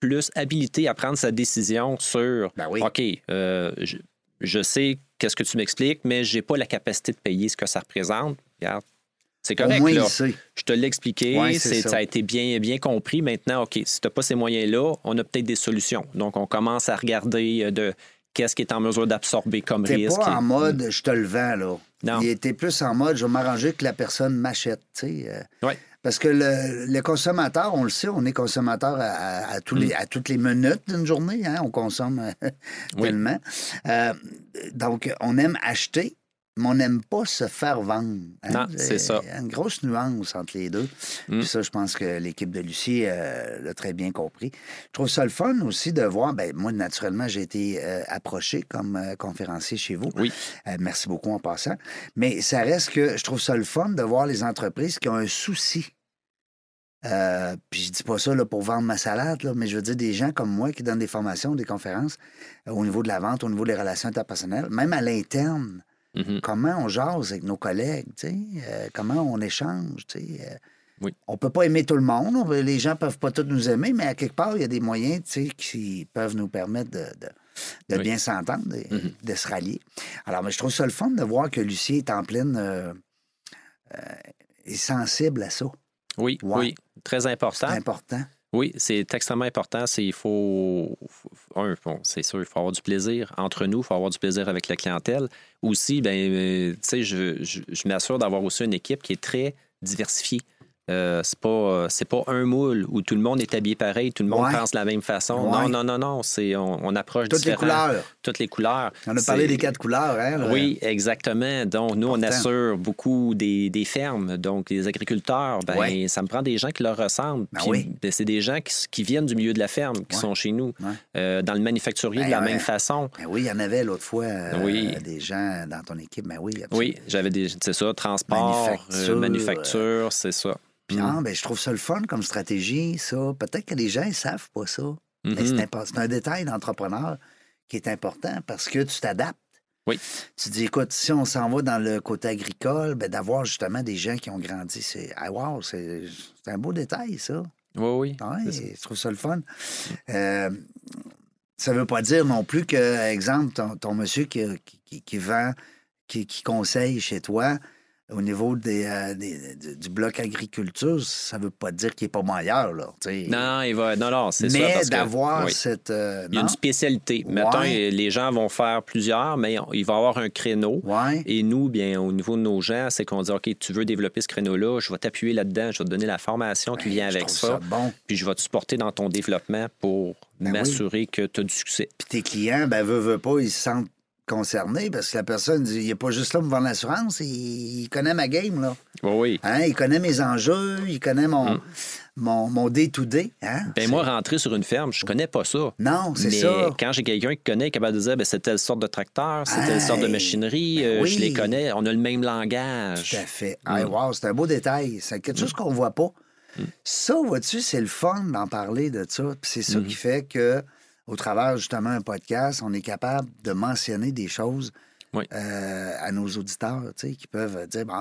plus habilité à prendre sa décision sur Ben oui. OK, euh, je, je sais qu'est-ce que tu m'expliques, mais j'ai pas la capacité de payer ce que ça représente. Regarde, c'est correct. moins, là. Je te l'ai expliqué, Ouais, c'est c'est- ça. ça. a été bien, bien compris. Maintenant, OK, si tu n'as pas ces moyens-là, on a peut-être des solutions. Donc, on commence à regarder euh, de qu'est-ce qui est en mesure d'absorber comme T'es risque. pas en mode je te le vends, là. Non. Il était plus en mode je vais m'arranger que la personne m'achète, tu sais. euh, Ouais. Parce que le, le consommateur, on le sait, on est consommateur à, à- à tous Mm. les, à toutes les minutes d'une journée. Hein, on consomme euh, Oui. tellement. Euh, donc, on aime acheter, mais on n'aime pas se faire vendre. hein. Non, c'est ça. Il y a une grosse nuance entre les deux. Mm. Puis ça, je pense que l'équipe de Lucie euh, l'a très bien compris. Je trouve ça le fun aussi de voir. Ben, moi, naturellement, j'ai été euh, approché comme euh, conférencier chez vous. Oui. Merci beaucoup en passant. Mais ça reste que je trouve ça le fun de voir les entreprises qui ont un souci. Euh, puis je dis pas ça là, pour vendre ma salade, là, mais je veux dire des gens comme moi qui donnent des formations, des conférences euh, au niveau de la vente, au niveau des relations interpersonnelles, même à l'interne. Mhm. Comment on jase avec nos collègues, euh, comment on échange, euh, Oui. On peut pas aimer tout le monde, on les gens peuvent pas tous nous aimer, mais à quelque part, il y a des moyens, qui peuvent nous permettre de, de- de Oui. bien s'entendre, et Mhm. de se rallier. Alors, mais je trouve ça le fun de voir que Lucie est en pleine... euh, euh, est sensible à ça. Oui, Ouais. oui. Très C'est important. important. Oui, c'est extrêmement important. Il faut, un, bon, c'est sûr, il faut avoir du plaisir entre nous, il faut avoir du plaisir avec la clientèle. Aussi, ben, euh, je, je m'assure d'avoir aussi une équipe qui est très diversifiée. Euh, c'est pas euh, c'est pas un moule où tout le monde est habillé pareil, tout le monde Ouais. pense de la même façon. Ouais. Non, non, non, non. C'est on, on approche Toutes les couleurs. Toutes les couleurs. On a parlé des quatre couleurs, hein? oui, exactement. Donc, nous, on assure beaucoup des, des fermes. Donc, les agriculteurs, ben, Ouais. ça me prend des gens qui leur ressemblent. Ben Puis, oui. ben, c'est des gens qui, qui viennent du milieu de la ferme, qui sont chez nous. Euh, dans le manufacturier, de Ben, la même façon. Oui, il y en avait l'autre fois euh, Oui. des gens dans ton équipe. Ben oui, absolument. Oui, j'avais des. C'est ça, transport, Manufacture, manufacture, c'est ça. Puis, Mm. ah, ben, je trouve ça le fun comme stratégie, ça. Peut-être que les gens ne savent pas ça. Mais Mhm. c'est un détail d'entrepreneur qui est important parce que tu t'adaptes. Oui. Tu dis, écoute, si on s'en va dans le côté agricole, ben, d'avoir justement des gens qui ont grandi, c'est ah, wow, c'est un beau détail, ça. Oui, oui. Ouais, je trouve ça le fun. Euh, ça veut pas dire non plus que, exemple, ton, ton monsieur qui, qui- qui- qui vend, qui, qui conseille chez toi au niveau des, euh, des- du- bloc agriculture, ça veut pas dire qu'il est pas meilleur, là. Non, il va. Non, non, c'est ça. Mais d'avoir oui. cette. euh, Il y a une spécialité. Mettons, Ouais. les gens vont faire plusieurs, mais il va y avoir un créneau. Ouais. Et nous, bien, au niveau de nos gens, c'est qu'on dit OK, tu veux développer ce créneau-là, je vais t'appuyer là-dedans, je vais te donner la formation qui Ben, vient avec trouve ça, bon. puis je vais te supporter dans ton développement pour Ben oui. m'assurer que tu as du succès. Puis tes clients, ben, veut, veut pas, ils se sentent concernés parce que la personne, dit, il n'est pas juste là pour vendre l'assurance, il, il connaît ma game, là. Oui, oui. Hein, il connaît mes enjeux, il connaît mon, Mm. mon, mon day-to-day. hein. Ben moi, rentrer sur une ferme, je connais pas ça. Non, c'est Mais ça. quand j'ai quelqu'un qui connaît, capable de dire ben, c'est telle sorte de tracteur, c'est telle sorte de machinerie, Ben euh, je oui. les connais, on a le même langage. Tout à fait. Mm. Hey, wow, c'est un beau détail. C'est quelque chose qu'on voit pas. Mm. Ça, vois-tu, c'est le fun d'en parler de ça. C'est ça Mm-hmm. qui fait que, au travers justement un podcast, on est capable de mentionner des choses Oui. euh, à nos auditeurs, tu sais, qui peuvent dire, bon,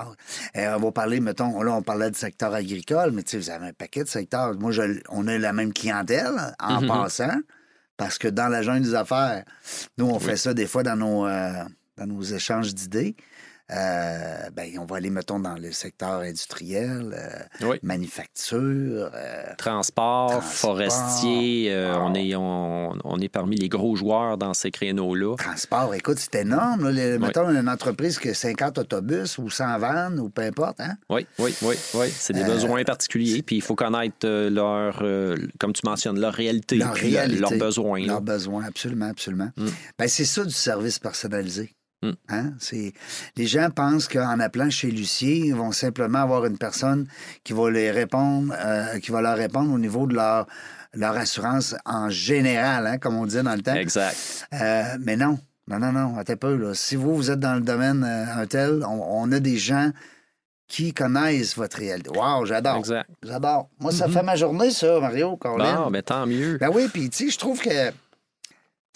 euh, on va parler, mettons, là, on parlait du secteur agricole, mais tu sais, vous avez un paquet de secteurs. Moi, je- on a la même clientèle en Mhm. passant, parce que dans la jungle des affaires, nous, on fait ça des fois dans nos, euh, dans nos échanges d'idées. Euh, ben, on va aller, mettons, dans le secteur industriel, euh, Oui. manufacture. euh, Transport, Transport. forestier, on, est, on, on est parmi les gros joueurs dans ces créneaux-là. transport. Écoute, c'est énorme. là. Le- Oui. Mettons une entreprise qui a 50 autobus ou 100 vannes ou peu importe. Hein? Oui, oui, oui, oui. C'est des besoins particuliers. Puis il faut connaître leur, comme tu mentionnes, leur réalité, Leur leurs besoins. Leurs besoins, absolument, absolument. Mm. Ben, c'est ça du service personnalisé. Mm. Hein? C'est... Les gens pensent qu'en appelant chez Lucier, ils vont simplement avoir une personne qui va les répondre, euh, qui va leur répondre au niveau de leur, leur assurance en général, hein, comme on disait dans le temps. Exact. Euh, mais non, non, non, non, attends un peu. Là. Si vous, vous êtes dans le domaine euh, un tel, on, on a des gens qui connaissent votre réalité. Wow, j'adore. Exact. J'adore. Moi, ça fait ma journée, ça, Mario, Colin. Bon, ben tant mieux. Ben oui, puis tu sais, je trouve que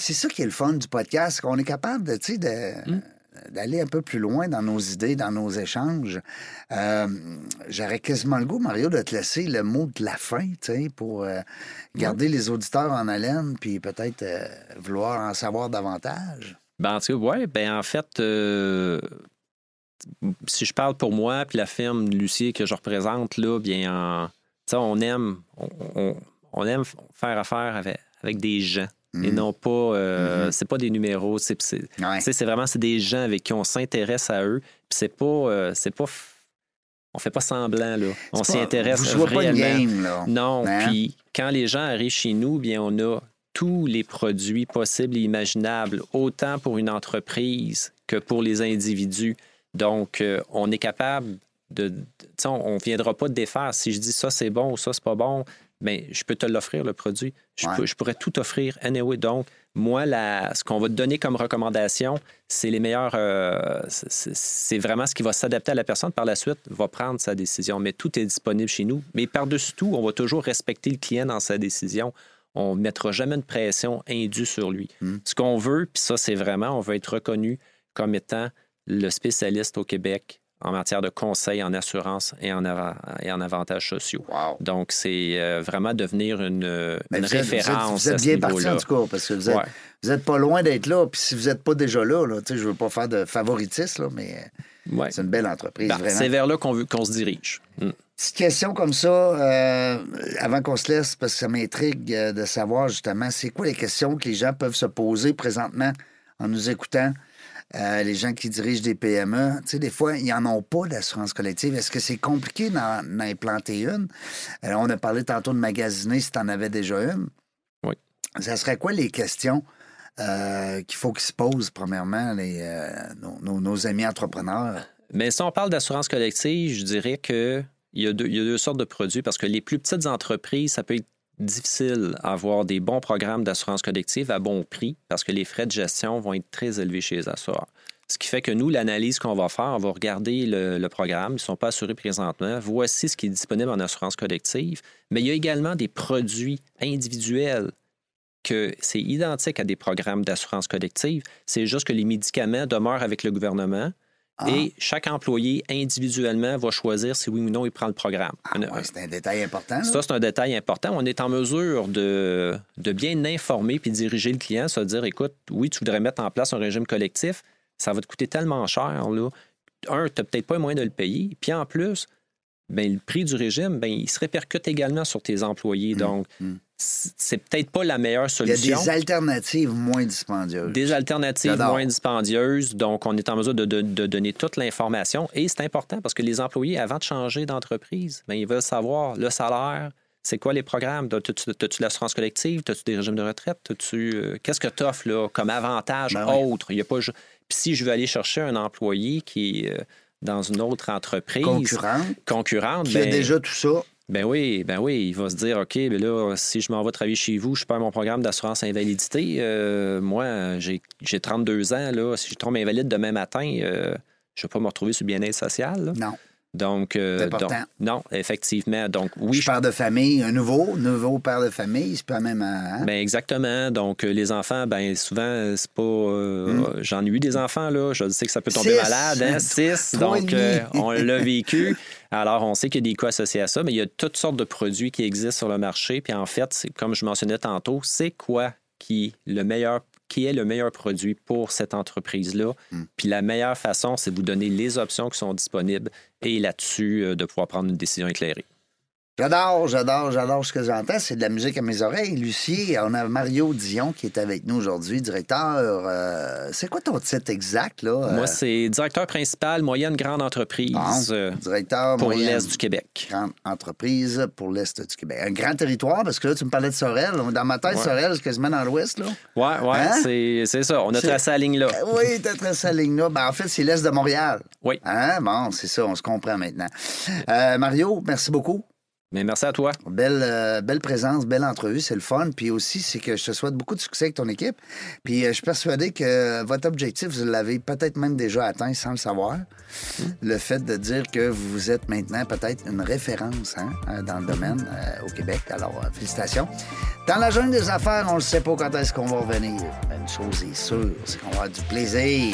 c'est ça qui est le fun du podcast, qu'on est capable de, tu sais, de- Mm. d'aller un peu plus loin dans nos idées, dans nos échanges. Euh, J'aurais quasiment le goût, Mario, de te laisser le mot de la fin, tu sais, pour euh, garder les auditeurs en haleine, puis peut-être euh, vouloir en savoir davantage. Ben, en tout cas, ouais, ben en fait, euh, si je parle pour moi, puis la firme Lucie que je représente, là, bien, en- tu sais, on aime, on, on- on aime faire affaire avec, avec des gens. Et Mm. non pas, euh, Mhm. c'est pas des numéros, c'est, Ouais. vraiment des gens avec qui on s'intéresse à eux. Puis c'est pas, euh, c'est pas, on fait pas semblant là. On s'y intéresse Vous jouez pas une réellement. game, là. Non, Hein? puis quand les gens arrivent chez nous, bien on a tous les produits possibles et imaginables, autant pour une entreprise que pour les individus. Donc, euh, on est capable de. tu sais, on ne viendra pas de défaire. Si je dis ça, c'est bon ou ça, c'est pas bon, mais je peux te l'offrir, le produit. Je, Ouais. peux- je pourrais tout offrir anyway. Donc, moi, la, ce qu'on va te donner comme recommandation, c'est les meilleurs. euh, c'est- vraiment ce qui va s'adapter à la personne. Par la suite, va prendre sa décision. Mais tout est disponible chez nous. Mais par-dessus tout, on va toujours respecter le client dans sa décision. On ne mettra jamais de pression indue sur lui. Mm. Ce qu'on veut, puis ça, c'est vraiment, on veut être reconnu comme étant le spécialiste au Québec en matière de conseil en assurance et en, ava- et en avantages sociaux. Wow. Donc, c'est euh, vraiment devenir une, une vous êtes- vous êtes- référence Vous bien parti en tout cas, parce que vous êtes, Ouais. vous êtes pas loin d'être là. Puis si vous n'êtes pas déjà là, là je veux pas faire de favoritisme, là, mais euh, Ouais. c'est une belle entreprise, Ben, c'est vers là qu'on veut- qu'on se dirige. Mm. Petite question comme ça, euh, avant qu'on se laisse, parce que ça m'intrigue de savoir justement, c'est quoi les questions que les gens peuvent se poser présentement en nous écoutant? Euh, les gens qui dirigent des PME, tu sais, des fois, ils n'en ont pas d'assurance collective. Est-ce que c'est compliqué d'en implanter une? Euh, on a parlé tantôt de magasiner si tu en avais déjà une. Oui. Ça serait quoi les questions euh, qu'il faut qu'ils se posent, premièrement, les, euh, nos, nos- nos amis entrepreneurs? Mais si on parle d'assurance collective, je dirais que il y, a deux, il y a deux sortes de produits parce que les plus petites entreprises, ça peut être difficile à avoir des bons programmes d'assurance collective à bon prix parce que les frais de gestion vont être très élevés chez les assureurs. Ce qui fait que nous, l'analyse qu'on va faire, on va regarder le, le programme. Ils ne sont pas assurés présentement. Voici ce qui est disponible en assurance collective. Mais il y a également des produits individuels que c'est identique à des programmes d'assurance collective. C'est juste que les médicaments demeurent avec le gouvernement. Ah. Et chaque employé individuellement va choisir si oui ou non il prend le programme. Ah, ouais, c'est un détail important. ça, c'est un détail important. On est en mesure de, de bien informer puis diriger le client, se dire écoute, oui, tu voudrais mettre en place un régime collectif, ça va te coûter tellement cher. Là. Un, tu n'as peut-être pas les moyens de le payer. Puis en plus, ben, le prix du régime, ben, il se répercute également sur tes employés. Donc, mm. c'est peut-être pas la meilleure Il y a solution. des alternatives moins dispendieuses. Des alternatives moins dispendieuses. Donc, on est en mesure de, de- de donner toute l'information. Et c'est important parce que les employés, avant de changer d'entreprise, ben, ils veulent savoir le salaire, c'est quoi les programmes. As-tu l'assurance collective? As-tu des régimes de retraite? Euh, Qu'est-ce que tu offres là, comme avantage Ben oui. autre? Il y a pas, Puis si je veux aller chercher un employé qui est euh, dans une autre entreprise concurrente concurrente, qui a ben, déjà tout ça. ben oui, ben oui, il va se dire, OK, ben là, si je m'en vais travailler chez vous, je perds mon programme d'assurance invalidité. Euh, moi, j'ai j'ai 32 ans, là. Si je tombe invalide demain matin, euh, je ne vais pas me retrouver sur le bien-être social. là. Non. Donc, euh, donc- non, effectivement. Donc, oui, je je père de famille, un nouveau, nouveau père de famille, c'est pas même un. hein? Ben exactement. Donc, euh, les enfants, ben souvent, c'est pas. euh, J'en ai eu des enfants, là. Je sais que ça peut tomber. Six. malade, hein? Six. Donc, euh, on l'a vécu. Alors, on sait qu'il y a des coûts associés à ça, mais il y a toutes sortes de produits qui existent sur le marché. Puis, en fait, comme je mentionnais tantôt, c'est quoi qui le meilleur qui est le meilleur produit pour cette entreprise-là. Hmm. Puis la meilleure façon, c'est de vous donner les options qui sont disponibles et là-dessus, euh, de pouvoir prendre une décision éclairée. J'adore, j'adore, j'adore ce que j'entends. C'est de la musique à mes oreilles. Lucie, on a Mario Dion qui est avec nous aujourd'hui, directeur. euh, c'est quoi ton titre exact, là? Moi, Euh, c'est directeur principal, moyenne grande entreprise. bon, euh, directeur pour l'Est du Québec. Grande entreprise pour l'Est du Québec. Un grand territoire, parce que là, tu me parlais de Sorel. Dans ma tête, Ouais. Sorel, c'est quasiment dans l'Ouest, là. Ouais, ouais, Hein? c'est, c'est ça. On a tracé la ligne là. Euh, Oui, t'as tracé la ligne là. Ben, en fait, c'est l'Est de Montréal. Oui. Hein? Bon, c'est ça, on se comprend maintenant. Euh, Mario, merci beaucoup. Mais merci à toi. Belle, euh, belle présence, belle entrevue, c'est le fun. Puis aussi, c'est que je te souhaite beaucoup de succès avec ton équipe. Puis euh, je suis persuadé que votre objectif, vous l'avez peut-être même déjà atteint sans le savoir. Le fait de dire que vous êtes maintenant peut-être une référence hein, euh, dans le domaine au Québec. Alors, félicitations. Dans la jungle des affaires, on ne sait pas quand est-ce qu'on va revenir. Une chose est sûre, c'est qu'on va avoir du plaisir.